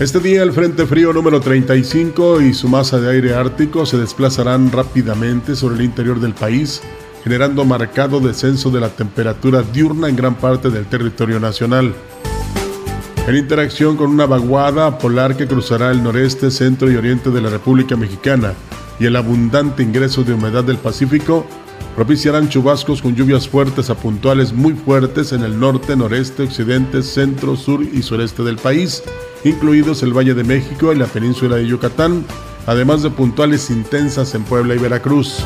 Este día el Frente Frío número 35 y su masa de aire ártico se desplazarán rápidamente sobre el interior del país, generando marcado descenso de la temperatura diurna en gran parte del territorio nacional. En interacción con una vaguada polar que cruzará el noreste, centro y oriente de la República Mexicana y el abundante ingreso de humedad del Pacífico, propiciarán chubascos con lluvias fuertes a puntuales muy fuertes en el norte, noreste, occidente, centro, sur y sureste del país, incluidos el Valle de México y la península de Yucatán, además de puntuales intensas en Puebla y Veracruz.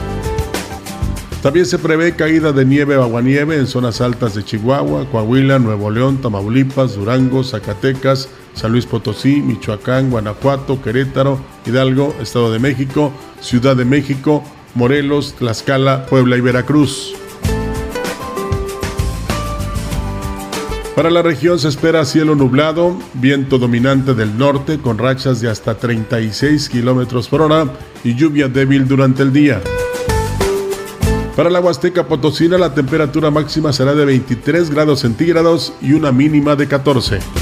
También se prevé caída de nieve o aguanieve en zonas altas de Chihuahua, Coahuila, Nuevo León, Tamaulipas, Durango, Zacatecas, San Luis Potosí, Michoacán, Guanajuato, Querétaro, Hidalgo, Estado de México, Ciudad de México, Morelos, Tlaxcala, Puebla y Veracruz. Para la región se espera cielo nublado, viento dominante del norte con rachas de hasta 36 kilómetros por hora y lluvia débil durante el día. Para la Huasteca Potosina la temperatura máxima será de 23 grados centígrados y una mínima de 14.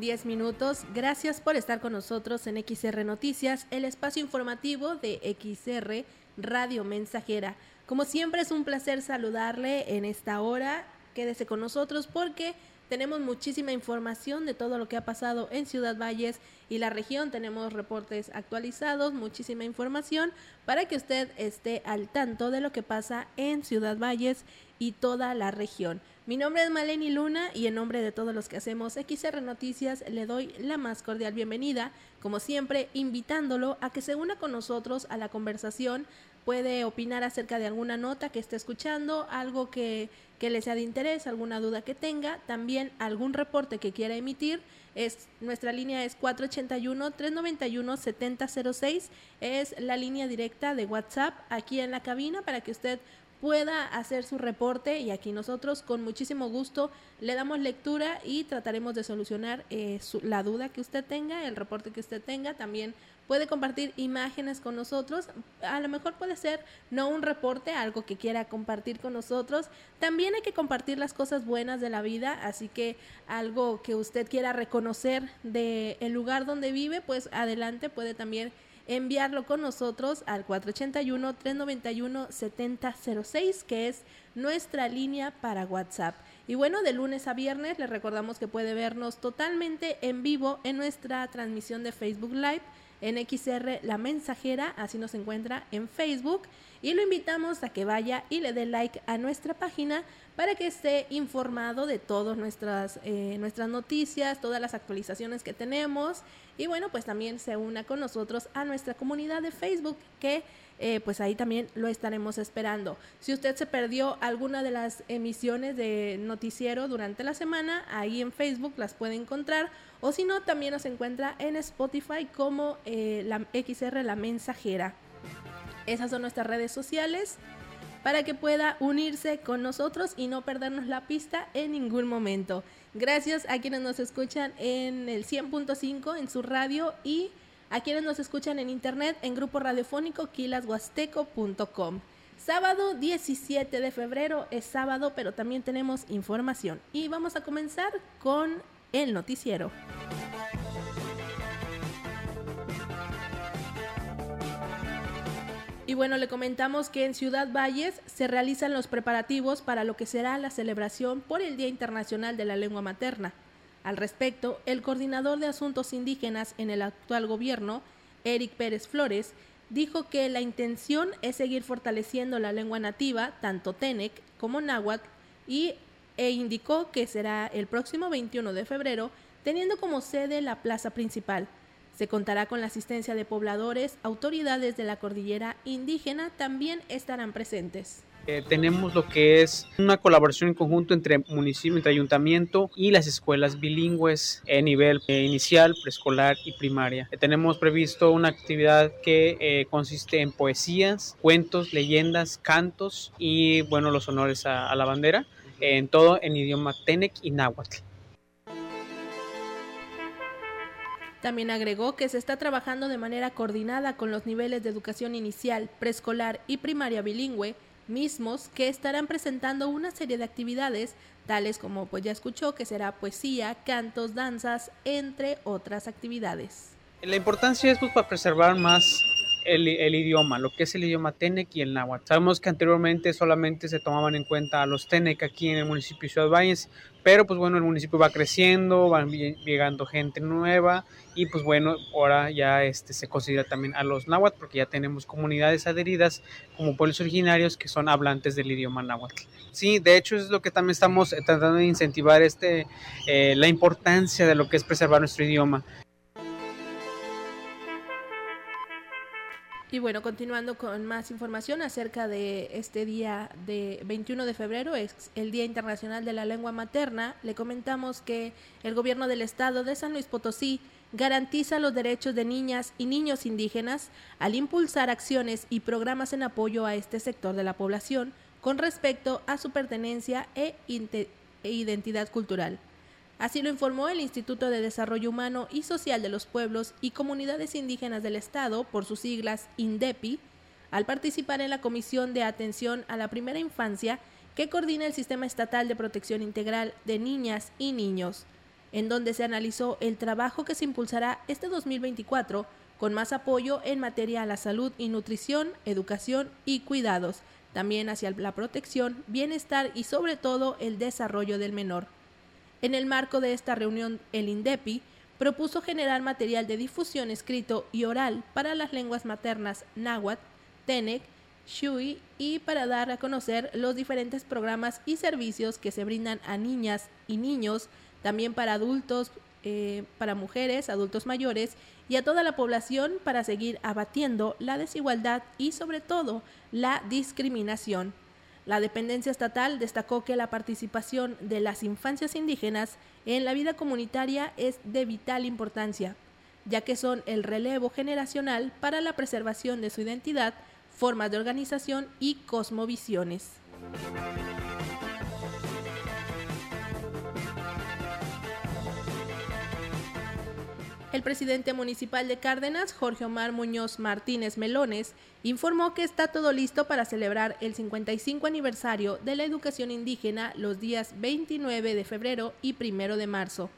Con 10 minutos. Gracias por estar con nosotros en XR Noticias, el espacio informativo de XR Radio Mensajera. Como siempre es un placer saludarle en esta hora. Quédese con nosotros porque tenemos muchísima información de todo lo que ha pasado en Ciudad Valles y la región. Tenemos reportes actualizados, muchísima información para que usted esté al tanto de lo que pasa en Ciudad Valles y toda la región. Mi nombre es Maleni Luna y en nombre de todos los que hacemos XR Noticias le doy la más cordial bienvenida, como siempre invitándolo a que se una con nosotros a la conversación, puede opinar acerca de alguna nota que esté escuchando, algo que, que le sea de interés, alguna duda que tenga, también algún reporte que quiera emitir. Es, nuestra línea es 481-391-7006, es la línea directa de WhatsApp aquí en la cabina para que usted pueda hacer su reporte y aquí nosotros con muchísimo gusto le damos lectura y trataremos de solucionar eh, la duda que usted tenga, el reporte que usted tenga. También puede compartir imágenes con nosotros. A lo mejor puede ser no un reporte, algo que quiera compartir con nosotros. También hay que compartir las cosas buenas de la vida, así que algo que usted quiera reconocer del el lugar donde vive, pues adelante puede también enviarlo con nosotros al 481-391-7006, que es nuestra línea para WhatsApp. Y bueno, de lunes a viernes les recordamos que puede vernos totalmente en vivo en nuestra transmisión de Facebook Live en XR La Mensajera, así nos encuentra en Facebook. Y lo invitamos a que vaya y le dé like a nuestra página para que esté informado de todas nuestras, eh, nuestras noticias, todas las actualizaciones que tenemos y bueno, pues también se una con nosotros a nuestra comunidad de Facebook que eh, pues ahí también lo estaremos esperando. Si usted se perdió alguna de las emisiones de noticiero durante la semana, ahí en Facebook las puede encontrar o si no, también nos encuentra en Spotify como eh, la XR La Mensajera. Esas son nuestras redes sociales. para que pueda unirse con nosotros y no perdernos la pista en ningún momento. Gracias a quienes nos escuchan en el 100.5 en su radio y a quienes nos escuchan en internet en grupo radiofónico quilashuasteco.com. Sábado 17 de febrero es sábado, pero también tenemos información. Y vamos a comenzar con el noticiero. Y bueno, le comentamos que en Ciudad Valles se realizan los preparativos para lo que será la celebración por el Día Internacional de la Lengua Materna. Al respecto, el coordinador de asuntos indígenas en el actual gobierno, Eric Pérez Flores, dijo que la intención es seguir fortaleciendo la lengua nativa, tanto Tenec como náhuatl, y, e indicó que será el próximo 21 de febrero, teniendo como sede la plaza principal. Se contará con la asistencia de pobladores, autoridades de la cordillera indígena también estarán presentes. Eh, tenemos lo que es una colaboración en conjunto entre municipio, entre ayuntamiento y las escuelas bilingües en nivel eh, inicial, preescolar y primaria. Eh, tenemos previsto una actividad que consiste en poesías, cuentos, leyendas, cantos y bueno, los honores a, a la bandera, en todo en idioma Tenec y Náhuatl. También agregó que se está trabajando de manera coordinada con los niveles de educación inicial, preescolar y primaria bilingüe mismos que estarán presentando una serie de actividades, tales como pues ya escuchó que será poesía, cantos, danzas, entre otras actividades. La importancia es pues para preservar más el, idioma, lo que es el idioma Tenec y el náhuatl. Sabemos que anteriormente solamente se tomaban en cuenta a los Tenec aquí en el municipio de Ciudad Valles, pero pues bueno, el municipio va creciendo, van llegando gente nueva y pues bueno, ahora ya este, se considera también a los náhuatl porque ya tenemos comunidades adheridas como pueblos originarios que son hablantes del idioma náhuatl. Sí, de hecho es lo que también estamos tratando de incentivar este, eh, la importancia de lo que es preservar nuestro idioma. Y bueno, continuando con más información acerca de este día de 21 de febrero, es el Día Internacional de la Lengua Materna, le comentamos que el gobierno del estado de San Luis Potosí garantiza los derechos de niñas y niños indígenas al impulsar acciones y programas en apoyo a este sector de la población con respecto a su pertenencia e, e identidad cultural. Así lo informó el Instituto de Desarrollo Humano y Social de los Pueblos y Comunidades Indígenas del Estado, por sus siglas INDEPI, al participar en la Comisión de Atención a la Primera Infancia que coordina el Sistema Estatal de Protección Integral de Niñas y Niños, en donde se analizó el trabajo que se impulsará este 2024 con más apoyo en materia a la salud y nutrición, educación y cuidados, también hacia la protección, bienestar y sobre todo el desarrollo del menor. En el marco de esta reunión, el INDEPI propuso generar material de difusión escrito y oral para las lenguas maternas náhuatl, tenec, shui y para dar a conocer los diferentes programas y servicios que se brindan a niñas y niños, también para adultos, eh, para mujeres, adultos mayores y a toda la población para seguir abatiendo la desigualdad y sobre todo la discriminación. La dependencia estatal destacó que la participación de las infancias indígenas en la vida comunitaria es de vital importancia, ya que son el relevo generacional para la preservación de su identidad, formas de organización y cosmovisiones. El presidente municipal de Cárdenas, Jorge Omar Muñoz Martínez Melones, informó que está todo listo para celebrar el 55 aniversario de la educación indígena los días 29 de febrero y 1 de marzo.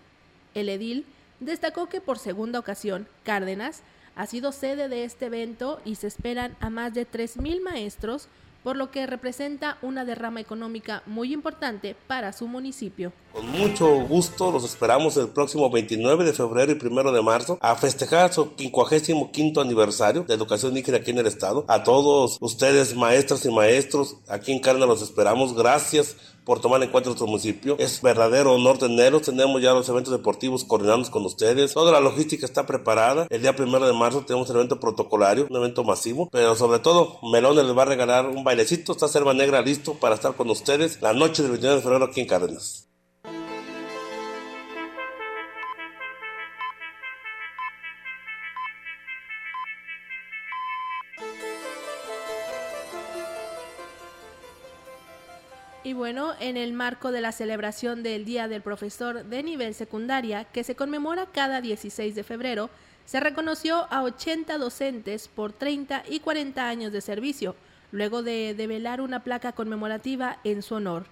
El edil destacó que por segunda ocasión, Cárdenas ha sido sede de este evento y se esperan a más de 3.000 maestros por lo que representa una derrama económica muy importante para su municipio. Con mucho gusto los esperamos el próximo 29 de febrero y 1 de marzo a festejar su 55 aniversario de educación indígena aquí en el estado. A todos ustedes, maestras y maestros, aquí en Carna los esperamos. Gracias por tomar en cuenta nuestro municipio. Es verdadero honor tenerlos. Tenemos ya los eventos deportivos coordinados con ustedes. Toda la logística está preparada. El día primero de marzo tenemos el evento protocolario, un evento masivo. Pero sobre todo, Melones les va a regalar un bailecito. Está Selva Negra listo para estar con ustedes la noche del 29 de febrero aquí en Cárdenas. Bueno, en el marco de la celebración del Día del Profesor de Nivel Secundaria, que se conmemora cada 16 de febrero, se reconoció a 80 docentes por 30 y 40 años de servicio, luego de develar una placa conmemorativa en su honor.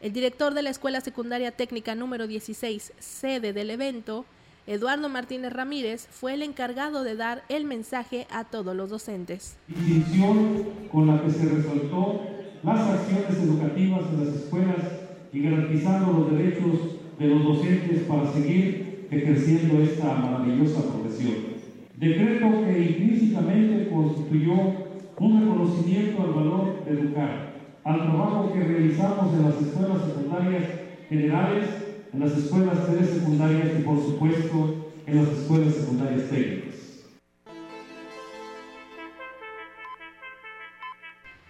El director de la Escuela Secundaria Técnica número 16, sede del evento, Eduardo Martínez Ramírez, fue el encargado de dar el mensaje a todos los docentes. Distinción con la que se resaltó las acciones educativas en las escuelas y garantizando los derechos de los docentes para seguir ejerciendo esta maravillosa profesión. Decreto que implícitamente constituyó un reconocimiento al valor de educar, al trabajo que realizamos en las escuelas secundarias generales, en las escuelas secundarias y por supuesto en las escuelas secundarias técnicas.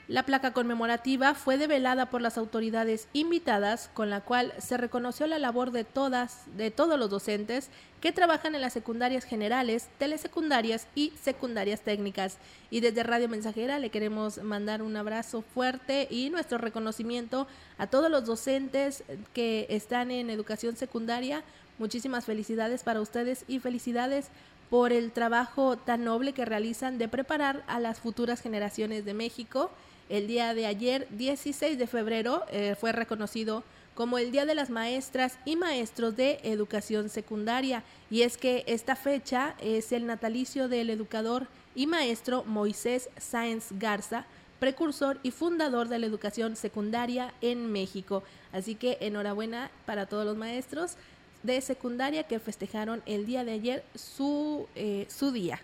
La placa conmemorativa fue develada por las autoridades invitadas, con la cual se reconoció la labor de todas, de todos los docentes que trabajan en las secundarias generales, telesecundarias y secundarias técnicas. Y desde Radio Mensajera le queremos mandar un abrazo fuerte y nuestro reconocimiento a todos los docentes que están en educación secundaria. Muchísimas felicidades para ustedes y felicidades por el trabajo tan noble que realizan de preparar a las futuras generaciones de México el día de ayer, 16 de febrero, eh, fue reconocido como el Día de las Maestras y Maestros de Educación Secundaria. Y es que esta fecha es el natalicio del educador y maestro Moisés Sáenz Garza, precursor y fundador de la educación secundaria en México. Así que enhorabuena para todos los maestros de secundaria que festejaron el día de ayer su, eh, su día.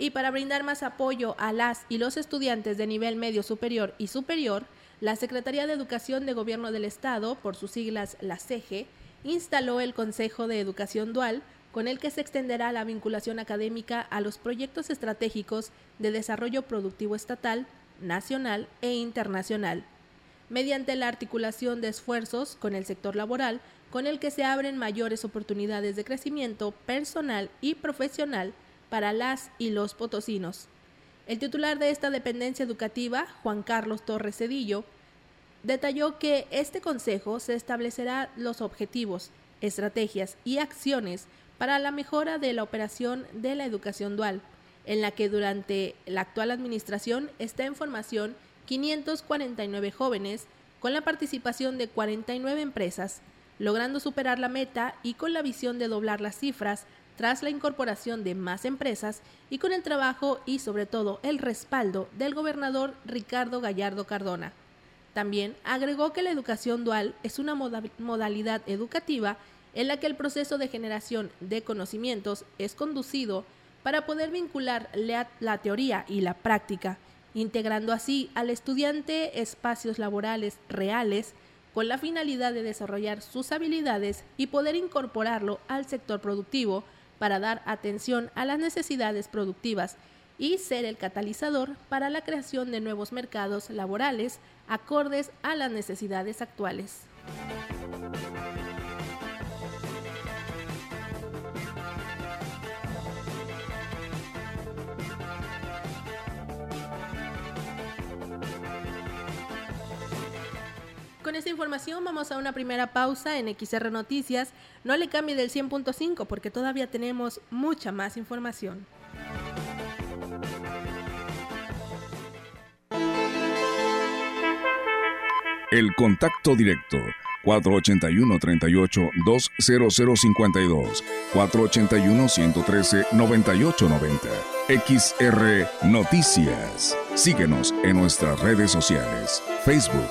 Y para brindar más apoyo a las y los estudiantes de nivel medio superior y superior, la Secretaría de Educación de Gobierno del Estado, por sus siglas la CEGE, instaló el Consejo de Educación Dual, con el que se extenderá la vinculación académica a los proyectos estratégicos de desarrollo productivo estatal, nacional e internacional, mediante la articulación de esfuerzos con el sector laboral, con el que se abren mayores oportunidades de crecimiento personal y profesional para las y los potosinos. El titular de esta dependencia educativa, Juan Carlos Torres Cedillo, detalló que este consejo se establecerá los objetivos, estrategias y acciones para la mejora de la operación de la educación dual, en la que durante la actual administración está en formación 549 jóvenes con la participación de 49 empresas, logrando superar la meta y con la visión de doblar las cifras tras la incorporación de más empresas y con el trabajo y sobre todo el respaldo del gobernador Ricardo Gallardo Cardona. También agregó que la educación dual es una modalidad educativa en la que el proceso de generación de conocimientos es conducido para poder vincular la, teoría y la práctica, integrando así al estudiante espacios laborales reales con la finalidad de desarrollar sus habilidades y poder incorporarlo al sector productivo para dar atención a las necesidades productivas y ser el catalizador para la creación de nuevos mercados laborales acordes a las necesidades actuales. Con esta información vamos a una primera pausa en XR Noticias. No le cambie del 100.5 porque todavía tenemos mucha más información. El contacto directo 481-38-20052, 481-113-9890. XR Noticias. Síguenos en nuestras redes sociales, Facebook,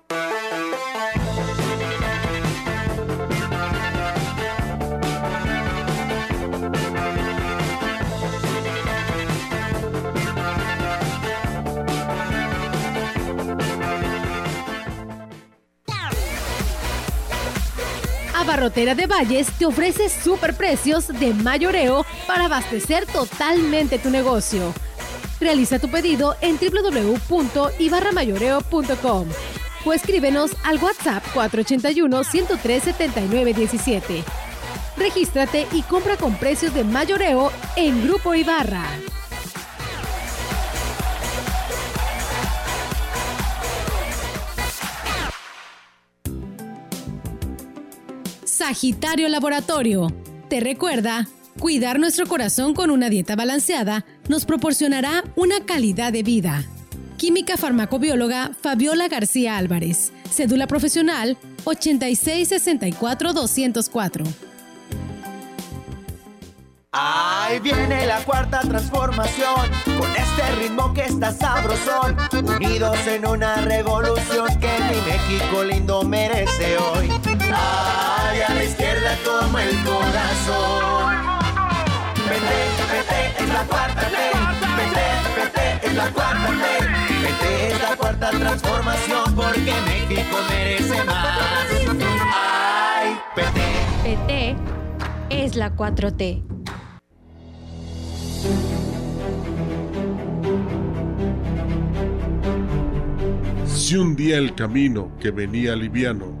Barrotera de Valles te ofrece super precios de mayoreo para abastecer totalmente tu negocio. Realiza tu pedido en www.ibarramayoreo.com. o escríbenos al WhatsApp 481-103-7917. Regístrate y compra con precios de mayoreo en Grupo Ibarra. Sagitario Laboratorio. Te recuerda, cuidar nuestro corazón con una dieta balanceada nos proporcionará una calidad de vida. Química farmacobióloga Fabiola García Álvarez. Cédula profesional 8664204. Ahí viene la cuarta transformación, con este ritmo que está sabrosón, unidos en una revolución que mi México lindo merece hoy. Ay, a la izquierda como el corazón. Vete, vete, es la cuarta ley. Vete, vete, es la cuarta ley. Vete, es la cuarta transformación porque México merece más. Ay, vete. PT es la 4T. Si un día el camino que venía liviano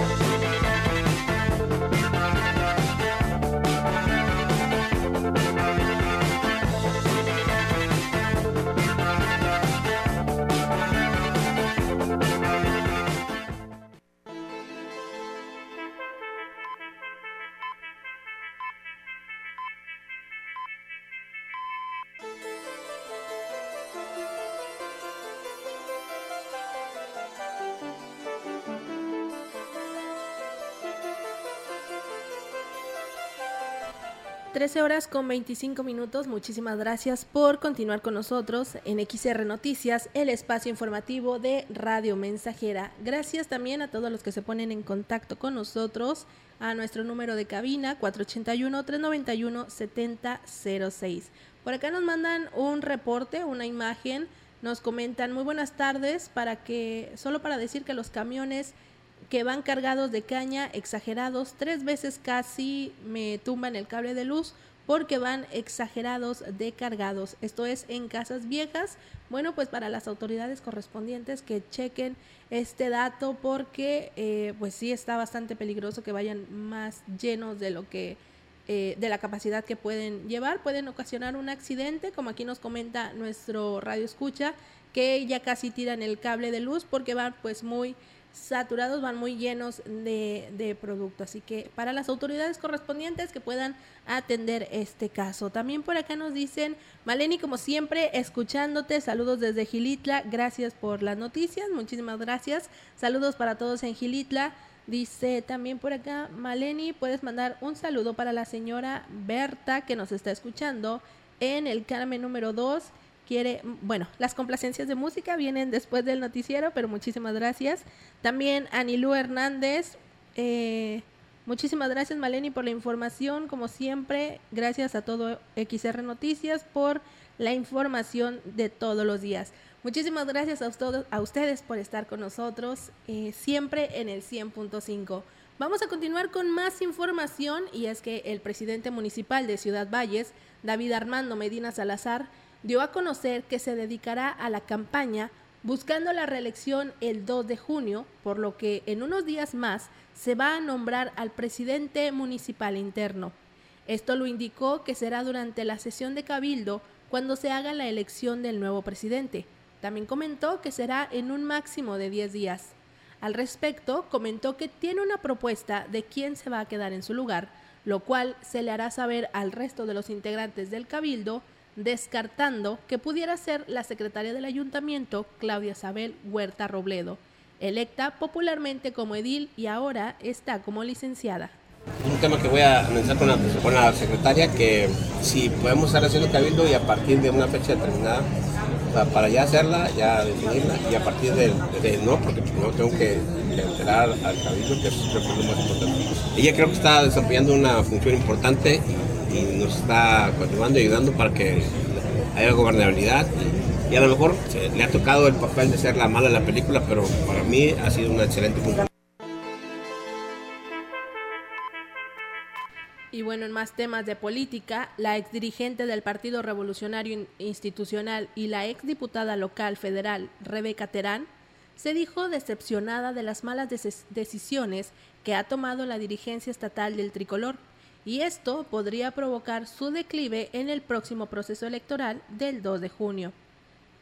Trece horas con 25 minutos. Muchísimas gracias por continuar con nosotros en XR Noticias, el espacio informativo de Radio Mensajera. Gracias también a todos los que se ponen en contacto con nosotros a nuestro número de cabina 481-391-7006. Por acá nos mandan un reporte, una imagen, nos comentan muy buenas tardes para que, solo para decir que los camiones que van cargados de caña exagerados, tres veces casi me tumban el cable de luz porque van exagerados de cargados. Esto es en casas viejas. Bueno, pues para las autoridades correspondientes que chequen este dato porque eh, pues sí está bastante peligroso que vayan más llenos de lo que eh, de la capacidad que pueden llevar, pueden ocasionar un accidente, como aquí nos comenta nuestro radio escucha, que ya casi tiran el cable de luz porque van pues muy saturados, van muy llenos de, de producto. Así que para las autoridades correspondientes que puedan atender este caso. También por acá nos dicen, Maleni, como siempre, escuchándote, saludos desde Gilitla, gracias por las noticias, muchísimas gracias. Saludos para todos en Gilitla. Dice también por acá, Maleni, puedes mandar un saludo para la señora Berta que nos está escuchando en el Carmen número 2 quiere, bueno, las complacencias de música vienen después del noticiero, pero muchísimas gracias. También Anilú Hernández, eh, Muchísimas gracias Maleni por la información, como siempre, gracias a todo XR Noticias por la información de todos los días. Muchísimas gracias a, todos, a ustedes por estar con nosotros, eh, siempre en el 100.5. Vamos a continuar con más información y es que el presidente municipal de Ciudad Valles, David Armando Medina Salazar, dio a conocer que se dedicará a la campaña buscando la reelección el 2 de junio, por lo que en unos días más se va a nombrar al presidente municipal interno. Esto lo indicó que será durante la sesión de Cabildo cuando se haga la elección del nuevo presidente. También comentó que será en un máximo de 10 días. Al respecto, comentó que tiene una propuesta de quién se va a quedar en su lugar, lo cual se le hará saber al resto de los integrantes del Cabildo, descartando que pudiera ser la secretaria del ayuntamiento, Claudia Sabel Huerta Robledo, electa popularmente como edil y ahora está como licenciada. Un tema que voy a analizar con la, secretaria, que si podemos estar haciendo cabildo y a partir de una fecha determinada, para ya hacerla, ya definirla, y a partir de, no, porque no tengo que, enterar al cabildo, que es lo más importante. Ella creo que está desempeñando una función importante y, nos está continuando ayudando para que haya gobernabilidad. Y, a lo mejor le ha tocado el papel de ser la mala de la película, pero para mí ha sido una excelente función. Y bueno, en más temas de política, la exdirigente del Partido Revolucionario Institucional y la exdiputada local federal, Rebeca Terán, se dijo decepcionada de las malas decisiones que ha tomado la dirigencia estatal del tricolor, y esto podría provocar su declive en el próximo proceso electoral del 2 de junio.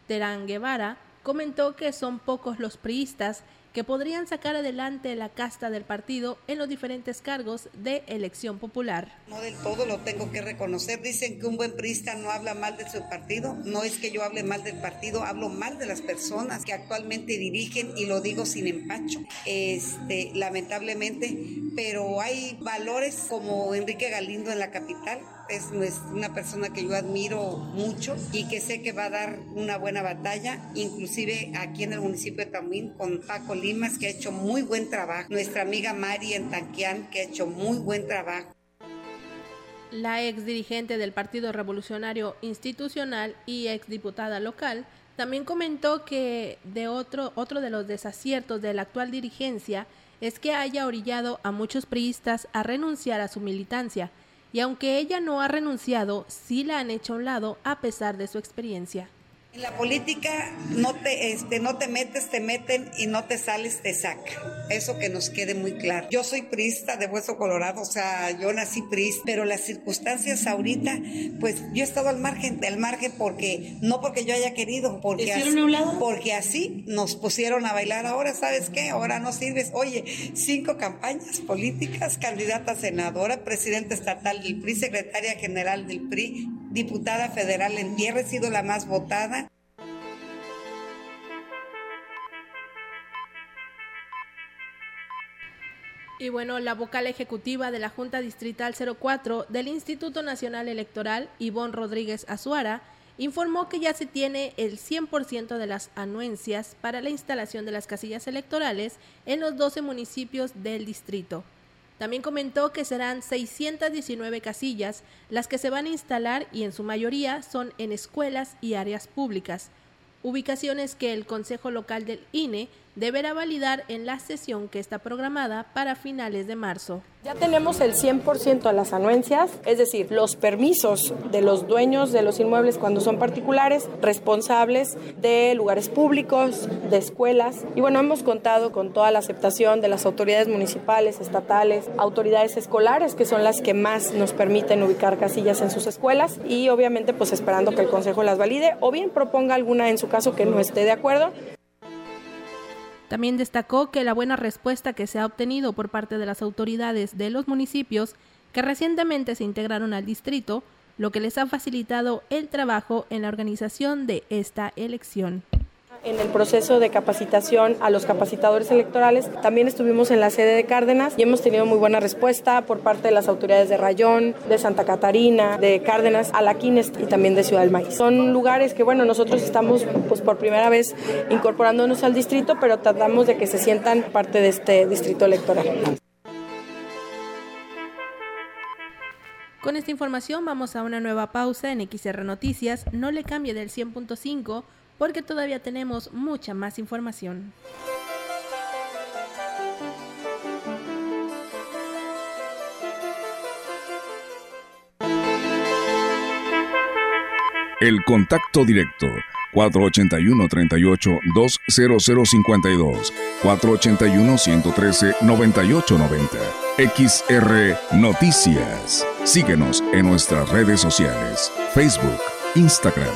Terán Guevara comentó que son pocos los priistas que podrían sacar adelante la casta del partido en los diferentes cargos de elección popular. No del todo lo tengo que reconocer. Dicen que un buen priista no habla mal de su partido. No es que yo hable mal del partido, hablo mal de las personas que actualmente dirigen y lo digo sin empacho. Este, lamentablemente, pero hay valores como Enrique Galindo en la capital es una persona que yo admiro mucho y que sé que va a dar una buena batalla, inclusive aquí en el municipio de Tamuín con Paco Limas, que ha hecho muy buen trabajo, nuestra amiga Mari en Tanquián, que ha hecho muy buen trabajo. La ex dirigente del Partido Revolucionario Institucional y ex diputada local también comentó que de otro, otro de los desaciertos de la actual dirigencia es que haya orillado a muchos priistas a renunciar a su militancia y aunque ella no ha renunciado, sí la han hecho a un lado a pesar de su experiencia. En la política no te, este, no te metes, te meten y no te sales, te sacan. Eso que nos quede muy claro. Yo soy prista de Hueso Colorado, o sea, yo nací prista, pero las circunstancias ahorita, pues yo he estado al margen, del margen porque, no porque yo haya querido, porque así, porque así nos pusieron a bailar. Ahora, ¿sabes qué? Ahora no sirves. Oye, cinco campañas políticas, candidata a senadora, presidente estatal del PRI, secretaria general del PRI, diputada federal en tierra, he sido la más votada. Y bueno, la vocal ejecutiva de la Junta Distrital 04 del Instituto Nacional Electoral, Ivonne Rodríguez Azuara, informó que ya se tiene el 100% de las anuencias para la instalación de las casillas electorales en los 12 municipios del distrito. También comentó que serán 619 casillas las que se van a instalar y en su mayoría son en escuelas y áreas públicas, ubicaciones que el Consejo Local del INE deberá validar en la sesión que está programada para finales de marzo. Ya tenemos el 100% de las anuencias, es decir, los permisos de los dueños de los inmuebles cuando son particulares, responsables de lugares públicos, de escuelas. Y bueno, hemos contado con toda la aceptación de las autoridades municipales, estatales, autoridades escolares, que son las que más nos permiten ubicar casillas en sus escuelas y obviamente pues esperando que el Consejo las valide o bien proponga alguna en su caso que no esté de acuerdo. También destacó que la buena respuesta que se ha obtenido por parte de las autoridades de los municipios que recientemente se integraron al distrito, lo que les ha facilitado el trabajo en la organización de esta elección en el proceso de capacitación a los capacitadores electorales. También estuvimos en la sede de Cárdenas y hemos tenido muy buena respuesta por parte de las autoridades de Rayón, de Santa Catarina, de Cárdenas, Alaquines y también de Ciudad del Maíz. Son lugares que, bueno, nosotros estamos pues por primera vez incorporándonos al distrito, pero tratamos de que se sientan parte de este distrito electoral. Con esta información vamos a una nueva pausa en XR Noticias. No le cambie del 100.5 porque todavía tenemos mucha más información. El contacto directo 481-38-20052, 481-113-9890. XR Noticias. Síguenos en nuestras redes sociales, Facebook, Instagram,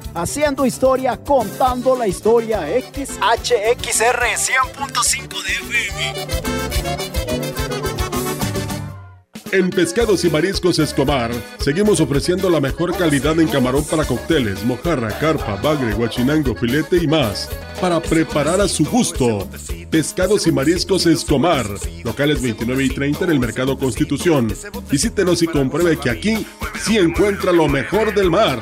haciendo historia, contando la historia. XHXR 100.5 de FM. En Pescados y Mariscos Escobar, seguimos ofreciendo la mejor calidad en camarón para cócteles, mojarra, carpa, bagre, guachinango, filete y más, para preparar a su gusto. Pescados y Mariscos Escobar, locales 29 y 30 en el Mercado Constitución. Visítenos y compruebe que aquí sí encuentra lo mejor del mar.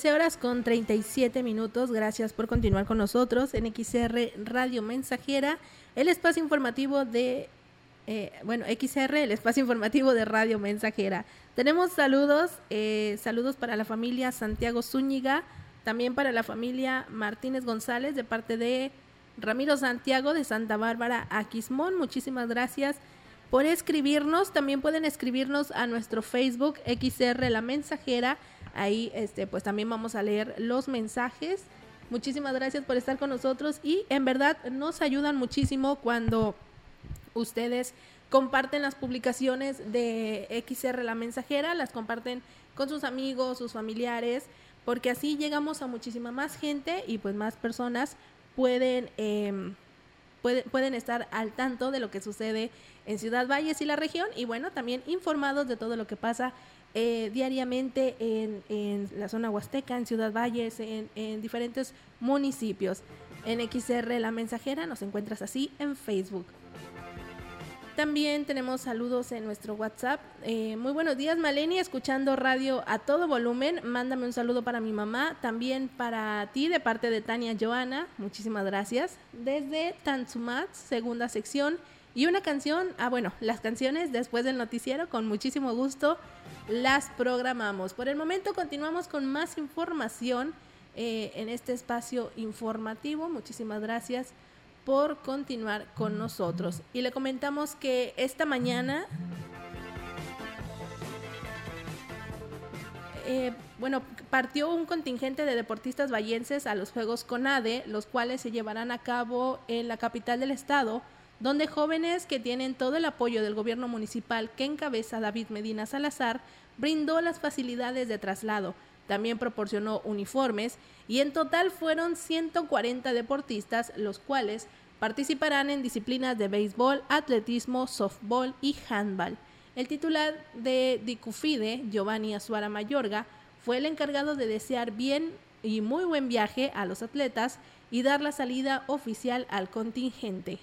13 horas con 37 minutos. Gracias por continuar con nosotros en XR Radio Mensajera, el espacio informativo de, eh, bueno, XR, el espacio informativo de Radio Mensajera. Tenemos saludos, eh, saludos para la familia Santiago Zúñiga, también para la familia Martínez González de parte de Ramiro Santiago de Santa Bárbara Aquismón. Muchísimas gracias por escribirnos. También pueden escribirnos a nuestro Facebook XR La Mensajera Ahí, este, pues también vamos a leer los mensajes. Muchísimas gracias por estar con nosotros y en verdad nos ayudan muchísimo cuando ustedes comparten las publicaciones de XR La Mensajera, las comparten con sus amigos, sus familiares, porque así llegamos a muchísima más gente y pues más personas pueden, em, pueden, pueden estar al tanto de lo que sucede en Ciudad Valles y la región y bueno, también informados de todo lo que pasa eh, diariamente en, en, la zona huasteca, en Ciudad Valles, en, en, diferentes municipios. En XR La Mensajera nos encuentras así en Facebook. También tenemos saludos en nuestro WhatsApp. Eh, muy buenos días, Maleni, escuchando radio a todo volumen. Mándame un saludo para mi mamá, también para ti de parte de Tania Joana. Muchísimas gracias. Desde Tanzumat, segunda sección. Y una canción, ah bueno, las canciones después del noticiero, con muchísimo gusto las programamos. Por el momento continuamos con más información eh, en este espacio informativo. Muchísimas gracias por continuar con nosotros. Y le comentamos que esta mañana, eh, bueno, partió un contingente de deportistas vallenses a los Juegos CONADE, los cuales se llevarán a cabo en la capital del estado donde jóvenes que tienen todo el apoyo del gobierno municipal que encabeza David Medina Salazar brindó las facilidades de traslado, también proporcionó uniformes y en total fueron 140 deportistas los cuales participarán en disciplinas de béisbol, atletismo, softball y handball. El titular de Dicufide, Giovanni Azuara Mayorga, fue el encargado de desear bien y muy buen viaje a los atletas y dar la salida oficial al contingente.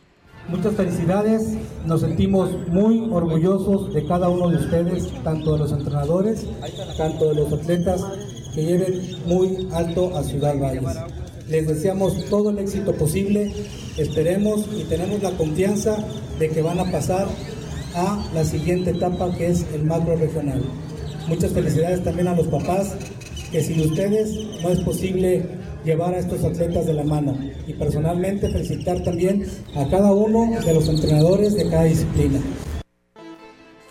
Muchas felicidades, nos sentimos muy orgullosos de cada uno de ustedes, tanto de los entrenadores, tanto de los atletas que lleven muy alto a Ciudad Valles. Les deseamos todo el éxito posible, esperemos y tenemos la confianza de que van a pasar a la siguiente etapa que es el macro regional. Muchas felicidades también a los papás, que sin ustedes no es posible llevar a estos atletas de la mano y personalmente felicitar también a cada uno de los entrenadores de cada disciplina.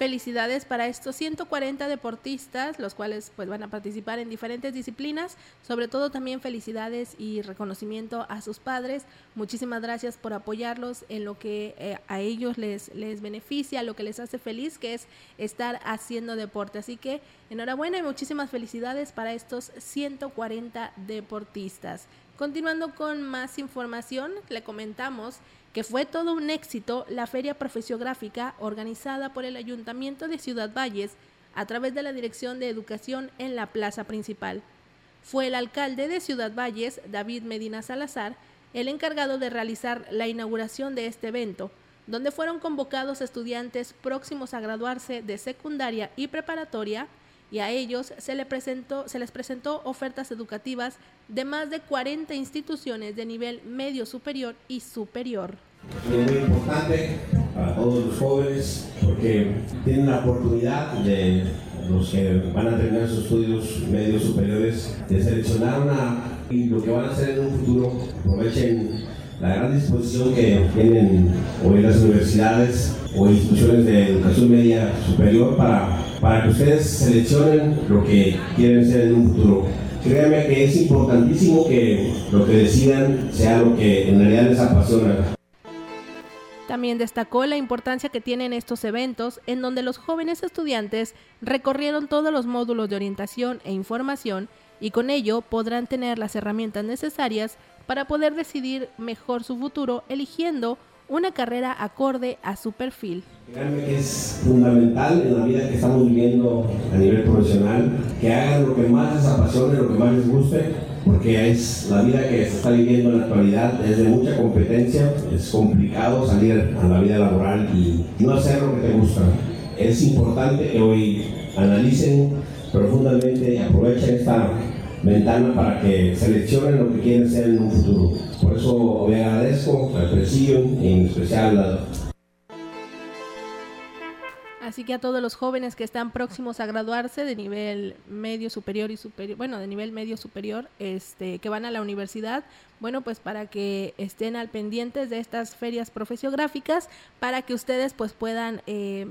Felicidades para estos 140 deportistas, los cuales pues van a participar en diferentes disciplinas. Sobre todo también felicidades y reconocimiento a sus padres. Muchísimas gracias por apoyarlos en lo que eh, a ellos les, les beneficia, lo que les hace feliz, que es estar haciendo deporte. Así que enhorabuena y muchísimas felicidades para estos 140 deportistas. Continuando con más información, le comentamos que fue todo un éxito la feria profesiográfica organizada por el Ayuntamiento de Ciudad Valles a través de la Dirección de Educación en la plaza principal. Fue el alcalde de Ciudad Valles, David Medina Salazar, el encargado de realizar la inauguración de este evento, donde fueron convocados estudiantes próximos a graduarse de secundaria y preparatoria y a ellos se, le presentó, se les presentó ofertas educativas de más de 40 instituciones de nivel medio superior y superior. Es muy importante para todos los jóvenes porque tienen la oportunidad de los que van a terminar sus estudios medios superiores de seleccionar una y lo que van a hacer en un futuro aprovechen la gran disposición que tienen hoy las universidades o instituciones de educación media superior para, para que ustedes seleccionen lo que quieren ser en un futuro. Créanme que es importantísimo que lo que decidan sea lo que en realidad les apasiona. También destacó la importancia que tienen estos eventos en donde los jóvenes estudiantes recorrieron todos los módulos de orientación e información y con ello podrán tener las herramientas necesarias para poder decidir mejor su futuro eligiendo una carrera acorde a su perfil. Es fundamental en la vida que estamos viviendo a nivel profesional, que hagan lo que más les apasione, lo que más les guste, porque es la vida que se está viviendo en la actualidad, es de mucha competencia, es complicado salir a la vida laboral y no hacer lo que te gusta. Es importante que hoy analicen profundamente y aprovechen esta ventana para que seleccionen lo que quieren ser en un futuro. Por eso me agradezco al presidio y en especial a Así que a todos los jóvenes que están próximos a graduarse de nivel medio superior y superior, bueno, de nivel medio superior, este, que van a la universidad, bueno, pues para que estén al pendientes de estas ferias profesiográficas, para que ustedes pues puedan, eh,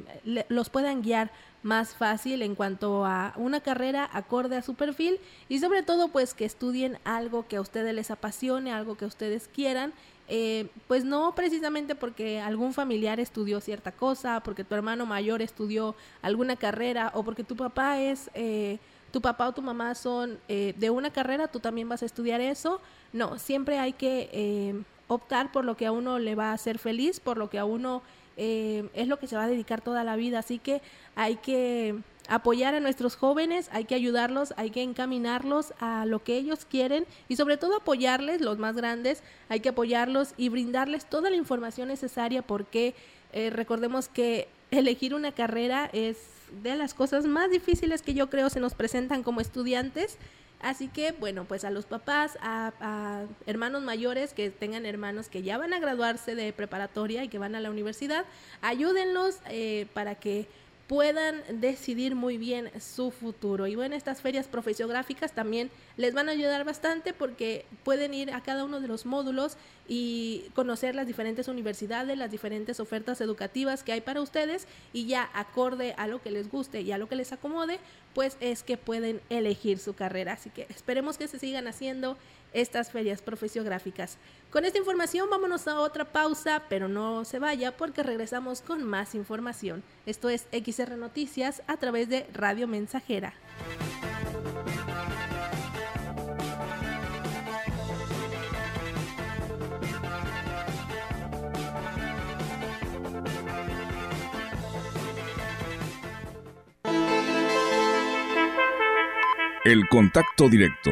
los puedan guiar más fácil en cuanto a una carrera acorde a su perfil y sobre todo pues que estudien algo que a ustedes les apasione, algo que ustedes quieran eh, pues no precisamente porque algún familiar estudió cierta cosa, porque tu hermano mayor estudió alguna carrera o porque tu papá es, eh, tu papá o tu mamá son eh, de una carrera, tú también vas a estudiar eso. No, siempre hay que optar por lo que a uno le va a hacer feliz, por lo que a uno es lo que se va a dedicar toda la vida. Así que hay que apoyar a nuestros jóvenes, hay que ayudarlos, hay que encaminarlos a lo que ellos quieren y sobre todo apoyarles, los más grandes, hay que apoyarlos y brindarles toda la información necesaria porque eh, recordemos que elegir una carrera es de las cosas más difíciles que yo creo se nos presentan como estudiantes. Así que, bueno, pues a los papás, a, hermanos mayores que tengan hermanos que ya van a graduarse de preparatoria y que van a la universidad, ayúdenlos eh, para que puedan decidir muy bien su futuro. Y bueno, estas ferias profesiográficas también les van a ayudar bastante porque pueden ir a cada uno de los módulos y conocer las diferentes universidades, las diferentes ofertas educativas que hay para ustedes y ya acorde a lo que les guste y a lo que les acomode, pues es que pueden elegir su carrera. Así que esperemos que se sigan haciendo estas ferias profesiográficas. Con esta información vámonos a otra pausa, pero no se vaya porque regresamos con más información. Esto es XR Noticias a través de Radio Mensajera. El contacto directo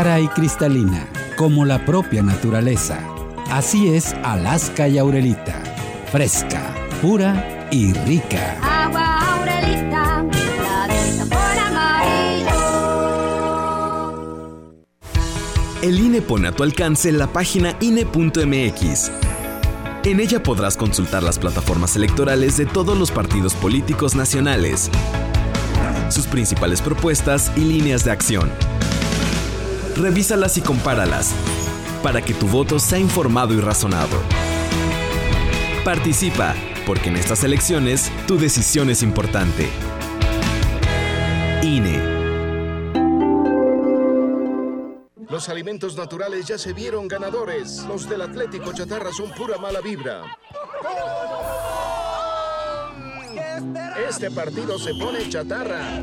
clara y cristalina, como la propia naturaleza. Así es Alaska y Aurelita, fresca, pura y rica. Agua Aurelita, la por amarillo. El INE pone a tu alcance la página INE.mx. En ella podrás consultar las plataformas electorales de todos los partidos políticos nacionales, sus principales propuestas y líneas de acción revísalas y compáralas para que tu voto sea informado y razonado. Participa, porque en estas elecciones tu decisión es importante. INE. Los alimentos naturales ya se vieron ganadores. Los del Atlético Chatarra son pura mala vibra. Este partido se pone chatarra.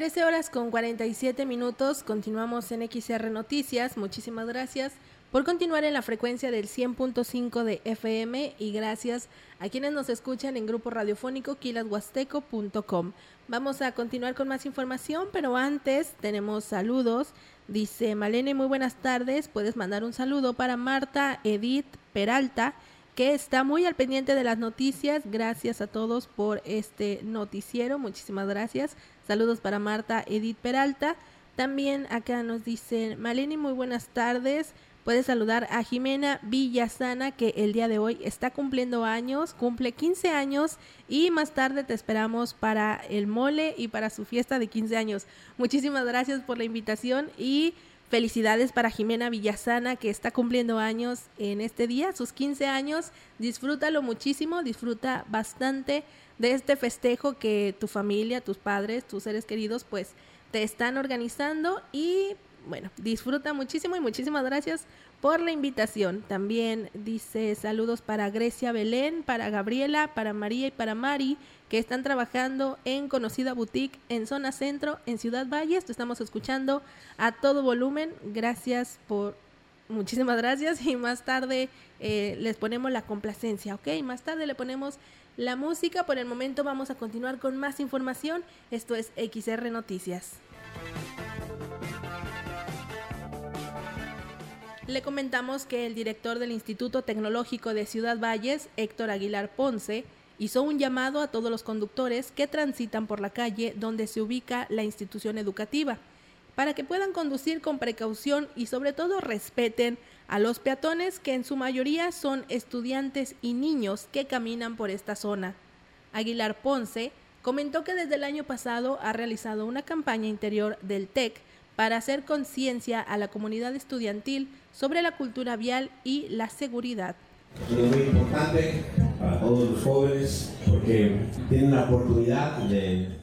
Horas con 47 minutos, continuamos en XR Noticias, muchísimas gracias por continuar en la frecuencia del 100.5 de FM y gracias a quienes nos escuchan en grupo radiofónico quilashuasteco.com. Vamos a continuar con más información, pero antes tenemos saludos. Dice Malene, muy buenas tardes. Puedes mandar un saludo para Marta Edith Peralta, que está muy al pendiente de las noticias. Gracias a todos por este noticiero. Muchísimas gracias. Saludos para Marta Edith Peralta. También acá nos dicen, Malene, muy buenas tardes. Puedes saludar a Jimena Villasana, que el día de hoy está cumpliendo años, cumple 15 años y más tarde te esperamos para el mole y para su fiesta de 15 años. Muchísimas gracias por la invitación y felicidades para Jimena Villasana, que está cumpliendo años en este día, sus 15 años. Disfrútalo muchísimo, disfruta bastante de este festejo que tu familia, tus padres, tus seres queridos, pues te están organizando y bueno, disfruta muchísimo y muchísimas gracias por la invitación. También dice saludos para Grecia Belén, para Gabriela, para María y para Mari, que están trabajando en Conocida Boutique en Zona Centro, en Ciudad Valles. Te estamos escuchando a todo volumen. Gracias por... Muchísimas gracias y más tarde eh, les ponemos la complacencia, ¿ok? Más tarde le ponemos la música. Por el momento vamos a continuar con más información. Esto es XR Noticias. Le comentamos que el director del Instituto Tecnológico de Ciudad Valles, Héctor Aguilar Ponce, hizo un llamado a todos los conductores que transitan por la calle donde se ubica la institución educativa, para que puedan conducir con precaución y sobre todo respeten a los peatones que en su mayoría son estudiantes y niños que caminan por esta zona. Aguilar Ponce comentó que desde el año pasado ha realizado una campaña interior del TEC para hacer conciencia a la comunidad estudiantil sobre la cultura vial y la seguridad. Es muy importante para todos los jóvenes porque tienen la oportunidad de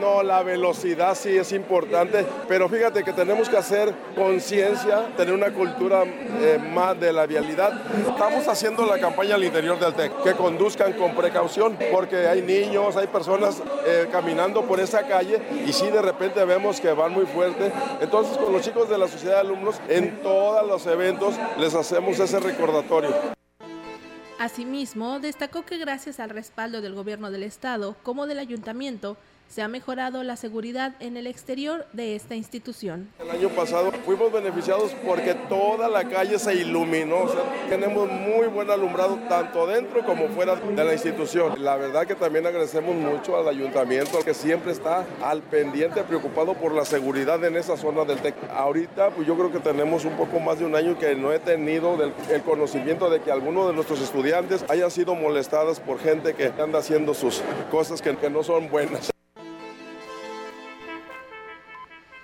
No, la velocidad sí es importante, pero fíjate que tenemos que hacer conciencia, tener una cultura eh, más de la vialidad. Estamos haciendo la campaña al interior del TEC, que conduzcan con precaución, porque hay niños, hay personas eh, caminando por esa calle y si de repente vemos que van muy fuerte. Entonces con los chicos de la sociedad de alumnos, en todos los eventos les hacemos ese recordatorio. Asimismo, destacó que gracias al respaldo del gobierno del estado como del ayuntamiento, se ha mejorado la seguridad en el exterior de esta institución. El año pasado fuimos beneficiados porque toda la calle se iluminó. Tenemos muy buen alumbrado tanto dentro como fuera de la institución. La verdad que también agradecemos mucho al ayuntamiento que siempre está al pendiente, preocupado por la seguridad en esa zona del TEC. Ahorita pues yo creo que tenemos un poco más de un año que no he tenido el conocimiento de que algunos de nuestros estudiantes hayan sido molestadas por gente que anda haciendo sus cosas que no son buenas.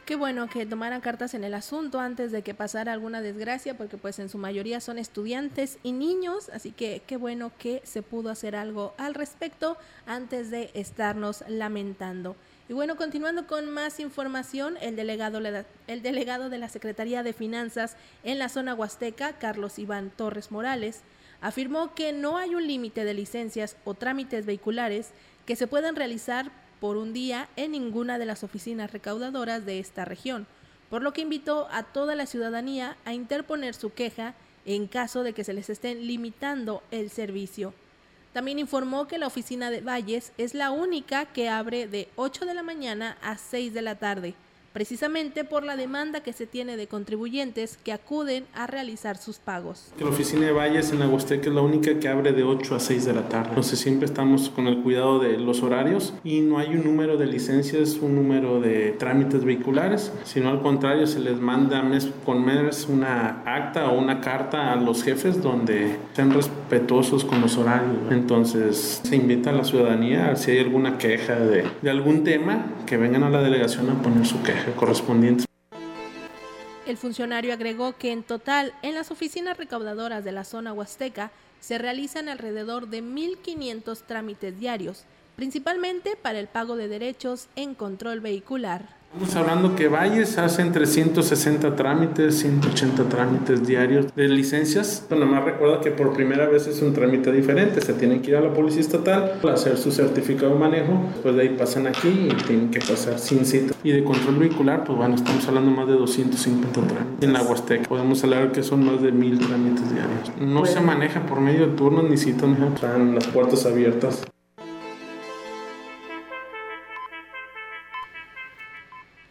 Qué bueno que tomaran cartas en el asunto antes de que pasara alguna desgracia, porque pues en su mayoría son estudiantes y niños, así que qué bueno que se pudo hacer algo al respecto antes de estarnos lamentando. Y bueno, continuando con más información, el delegado, el delegado de la Secretaría de Finanzas en la zona huasteca, Carlos Iván Torres Morales, afirmó que no hay un límite de licencias o trámites vehiculares que se puedan realizar por un día en ninguna de las oficinas recaudadoras de esta región, por lo que invitó a toda la ciudadanía a interponer su queja en caso de que se les esté limitando el servicio. También informó que la oficina de Valles es la única que abre de 8 de la mañana a 6 de la tarde precisamente por la demanda que se tiene de contribuyentes que acuden a realizar sus pagos. La oficina de Valles en la es la única que abre de 8 a 6 de la tarde. Entonces siempre estamos con el cuidado de los horarios y no hay un número de licencias, un número de trámites vehiculares, sino al contrario se les manda mes con mes una acta o una carta a los jefes donde sean respetuosos con los horarios. Entonces se invita a la ciudadanía, si hay alguna queja de, de algún tema, que vengan a la delegación a poner su queja correspondiente. El funcionario agregó que en total en las oficinas recaudadoras de la zona huasteca se realizan alrededor de 1.500 trámites diarios, principalmente para el pago de derechos en control vehicular. Estamos hablando que Valles hace entre 160 trámites, 180 trámites diarios de licencias. Nada más recuerda que por primera vez es un trámite diferente. Se tienen que ir a la policía estatal para hacer su certificado de manejo. Después de ahí pasan aquí y tienen que pasar sin cita. Y de control vehicular, pues bueno, estamos hablando más de 250 trámites. En la Huasteca podemos hablar que son más de mil trámites diarios. No se maneja por medio de turnos ni citas, ni están las puertas abiertas.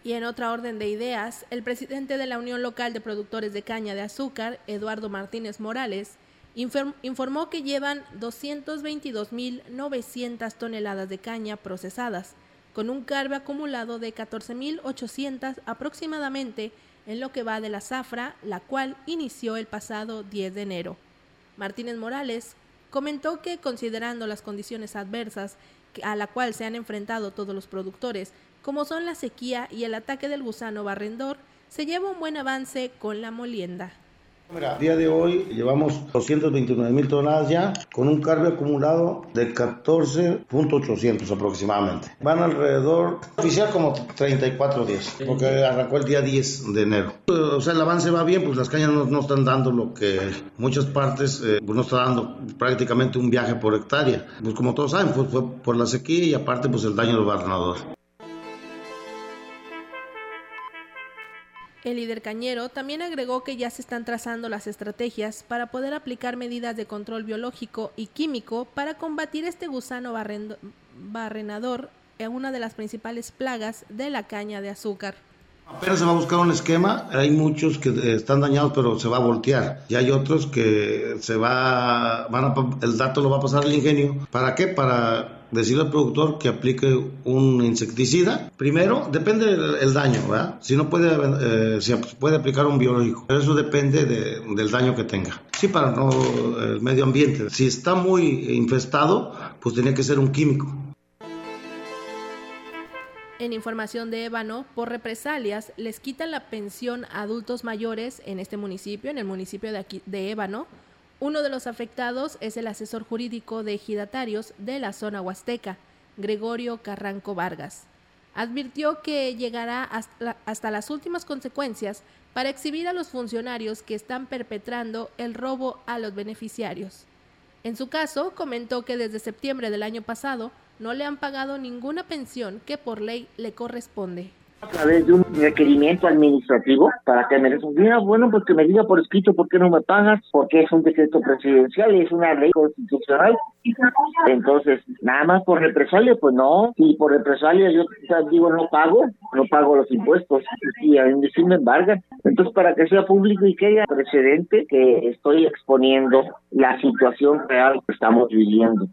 Y en otra orden de ideas, el presidente de la Unión Local de Productores de Caña de Azúcar, Eduardo Martínez Morales, informó que llevan 222.900 toneladas de caña procesadas, con un carbe acumulado de 14.800 aproximadamente en lo que va de la zafra, la cual inició el pasado 10 de enero. Martínez Morales comentó que considerando las condiciones adversas a la cual se han enfrentado todos los productores, como son la sequía y el ataque del gusano barrendor, se lleva un buen avance con la molienda. Mira, a día de hoy llevamos 229 mil toneladas ya, con un cargo acumulado de 14.800 aproximadamente. Van alrededor, oficial como 34 días, porque arrancó el día 10 de enero. O sea, el avance va bien, pues las cañas no, están dando lo que muchas partes, eh, pues no está dando prácticamente un viaje por hectárea. Pues como todos saben, pues fue por la sequía y aparte pues el daño del barrenador. El líder cañero también agregó que ya se están trazando las estrategias para poder aplicar medidas de control biológico y químico para combatir este gusano barrenador, en una de las principales plagas de la caña de azúcar. Apenas se va a buscar un esquema, hay muchos que eh, están dañados pero se va a voltear y hay otros que se va, van el dato lo va a pasar el ingenio. ¿Para qué? Para decirle al productor que aplique un insecticida. Primero, depende del daño, ¿verdad? Si no puede, eh, puede aplicar un biológico, pero eso depende del daño que tenga. Sí, para no el medio ambiente. Si está muy infestado, pues tiene que ser un químico. En información de Ébano, por represalias, les quitan la pensión a adultos mayores en este municipio, en el municipio de, aquí, de Ébano. Uno de los afectados es el asesor jurídico de ejidatarios de la zona huasteca, Gregorio Carranco Vargas. Advirtió que llegará hasta, hasta las últimas consecuencias para exhibir a los funcionarios que están perpetrando el robo a los beneficiarios. En su caso, comentó que desde septiembre del año pasado no le han pagado ninguna pensión que por ley le corresponde a través de un requerimiento administrativo para que me respondiera, bueno, pues que me diga por escrito por qué no me pagas, porque es un decreto presidencial y es una ley constitucional. Entonces, nada más por represalia, pues no, y por represalia yo digo no pago, no pago los impuestos y a mí me embargan. Entonces, para que sea público y que haya precedente que estoy exponiendo la situación real que estamos viviendo.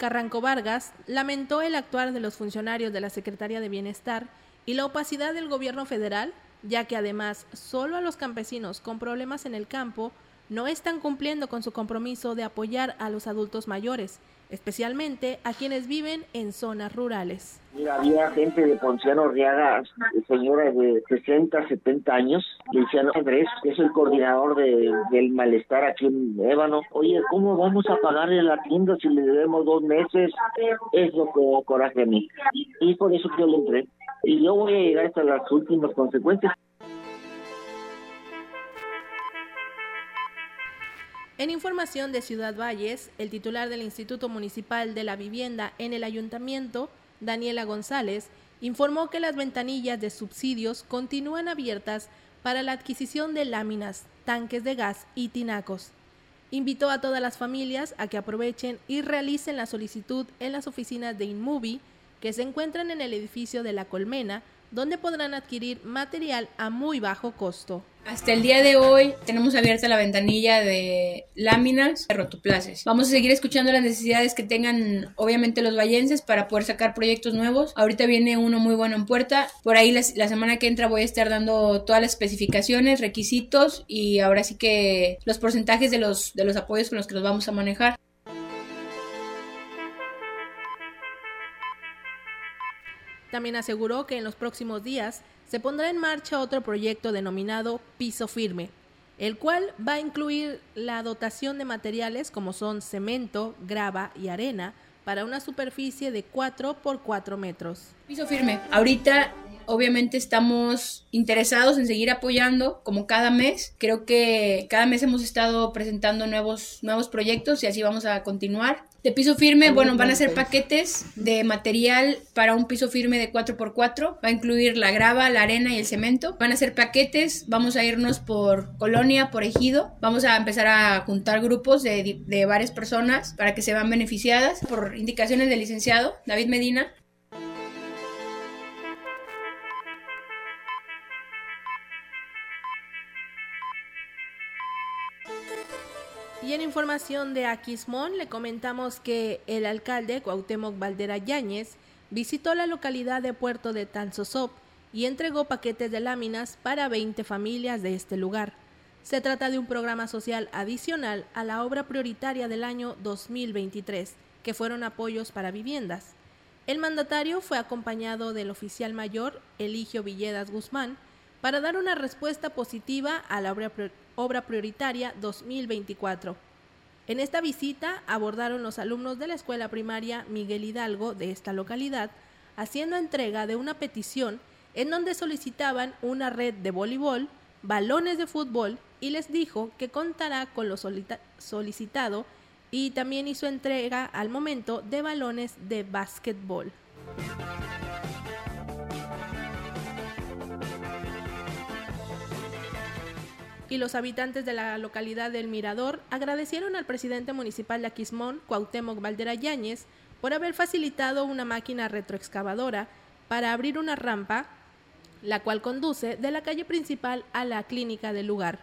Carranco Vargas lamentó el actuar de los funcionarios de la Secretaría de Bienestar y la opacidad del gobierno federal, ya que además solo a los campesinos con problemas en el campo no están cumpliendo con su compromiso de apoyar a los adultos mayores, especialmente a quienes viven en zonas rurales. Mira, había gente de Ponciano Riaga, señoras de 60, 70 años, decían, Andrés, que es el coordinador de, del malestar aquí en Ébano, oye, ¿cómo vamos a pagarle la tienda si le debemos dos meses? Es lo que coraje a mí. Y por eso yo le entré. Y yo voy a llegar hasta las últimas consecuencias. En información de Ciudad Valles, el titular del Instituto Municipal de la Vivienda en el Ayuntamiento, Daniela González, informó que las ventanillas de subsidios continúan abiertas para la adquisición de láminas, tanques de gas y tinacos. Invitó a todas las familias a que aprovechen y realicen la solicitud en las oficinas de InMovie que se encuentran en el edificio de La Colmena, donde podrán adquirir material a muy bajo costo. Hasta el día de hoy tenemos abierta la ventanilla de láminas de rotoplaces. Vamos a seguir escuchando las necesidades que tengan obviamente los vallenses para poder sacar proyectos nuevos. Ahorita viene uno muy bueno en puerta. Por ahí la, la semana que entra voy a estar dando todas las especificaciones, requisitos y ahora sí que los porcentajes de los, de los apoyos con los que los vamos a manejar. También aseguró que en los próximos días se pondrá en marcha otro proyecto denominado Piso Firme, el cual va a incluir la dotación de materiales como son cemento, grava y arena para una superficie de 4 por 4 metros. Piso firme. Ahorita obviamente estamos interesados en seguir apoyando como cada mes. Creo que cada mes hemos estado presentando nuevos, nuevos proyectos y así vamos a continuar. De piso firme, bueno, van a ser paquetes de material para un piso firme de 4x4. Va a incluir la grava, la arena y el cemento. Van a ser paquetes, vamos a irnos por colonia, por ejido. Vamos a empezar a juntar grupos de, de varias personas para que se vean beneficiadas. Por indicaciones del licenciado David Medina, En información de Aquismón le comentamos que el alcalde Cuauhtémoc Valdera Yáñez visitó la localidad de Puerto de Tanzosop y entregó paquetes de láminas para 20 familias de este lugar. Se trata de un programa social adicional a la obra prioritaria del año 2023, que fueron apoyos para viviendas. El mandatario fue acompañado del oficial mayor Eligio Villedas Guzmán para dar una respuesta positiva a la obra, obra prioritaria 2024. En esta visita abordaron los alumnos de la escuela primaria Miguel Hidalgo de esta localidad, haciendo entrega de una petición en donde solicitaban una red de voleibol, balones de fútbol y les dijo que contará con lo solicitado y también hizo entrega al momento de balones de básquetbol. Y los habitantes de la localidad del Mirador agradecieron al presidente municipal de Aquismón, Cuauhtémoc Valdera Yáñez, por haber facilitado una máquina retroexcavadora para abrir una rampa, la cual conduce de la calle principal a la clínica del lugar.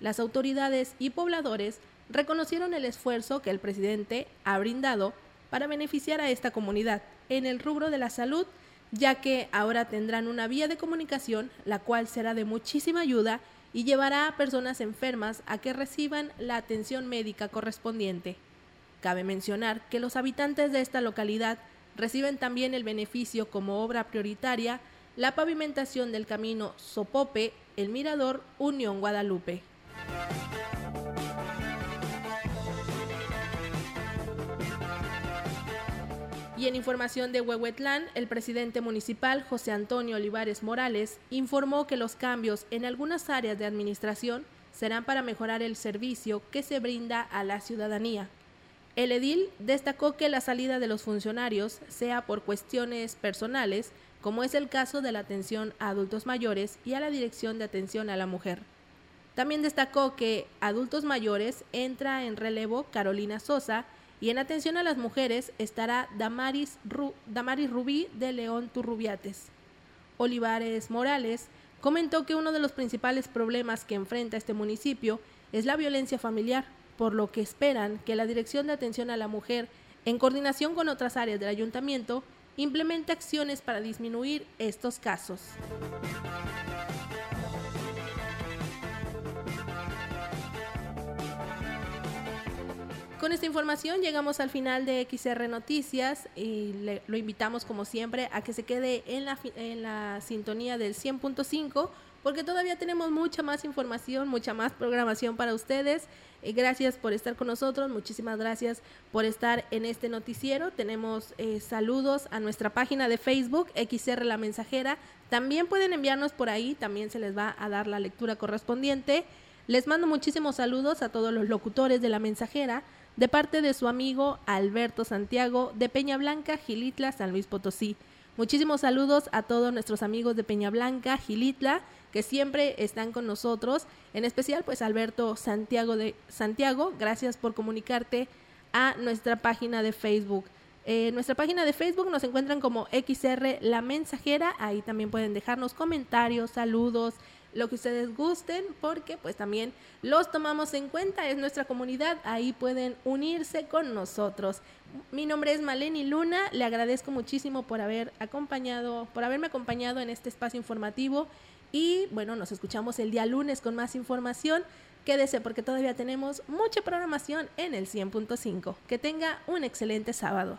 Las autoridades y pobladores reconocieron el esfuerzo que el presidente ha brindado para beneficiar a esta comunidad en el rubro de la salud, ya que ahora tendrán una vía de comunicación, la cual será de muchísima ayuda y llevará a personas enfermas a que reciban la atención médica correspondiente. Cabe mencionar que los habitantes de esta localidad reciben también el beneficio como obra prioritaria la pavimentación del camino Sopope, el Mirador, Unión Guadalupe. En información de Huehuetlán, el presidente municipal José Antonio Olivares Morales informó que los cambios en algunas áreas de administración serán para mejorar el servicio que se brinda a la ciudadanía. El edil destacó que la salida de los funcionarios sea por cuestiones personales, como es el caso de la atención a adultos mayores y a la dirección de atención a la mujer. También destacó que adultos mayores entra en relevo Carolina Sosa, y en atención a las mujeres estará Damaris, Rubí de León Turrubiates. Olivares Morales comentó que uno de los principales problemas que enfrenta este municipio es la violencia familiar, por lo que esperan que la Dirección de Atención a la Mujer, en coordinación con otras áreas del ayuntamiento, implemente acciones para disminuir estos casos. Con esta información llegamos al final de XR Noticias y lo invitamos como siempre a que se quede en la, en la sintonía del 100.5 porque todavía tenemos mucha más información, mucha más programación para ustedes. Eh, gracias por estar con nosotros, muchísimas gracias por estar en este noticiero. Tenemos eh, saludos a nuestra página de Facebook, XR La Mensajera. También pueden enviarnos por ahí, también se les va a dar la lectura correspondiente. Les mando muchísimos saludos a todos los locutores de La Mensajera de parte de su amigo Alberto Santiago de Peña Blanca, Gilitla, San Luis Potosí. Muchísimos saludos a todos nuestros amigos de Peña Blanca, Gilitla, que siempre están con nosotros, en especial pues Alberto Santiago de Santiago, gracias por comunicarte a nuestra página de Facebook. Eh, nuestra página de Facebook nos encuentran como XR La Mensajera, ahí también pueden dejarnos comentarios, saludos, lo que ustedes gusten, porque pues también los tomamos en cuenta, es nuestra comunidad, ahí pueden unirse con nosotros. Mi nombre es Maleni Luna, le agradezco muchísimo por haber acompañado, por haberme acompañado en este espacio informativo y bueno, nos escuchamos el día lunes con más información. Quédese porque todavía tenemos mucha programación en el 100.5. Que tenga un excelente sábado.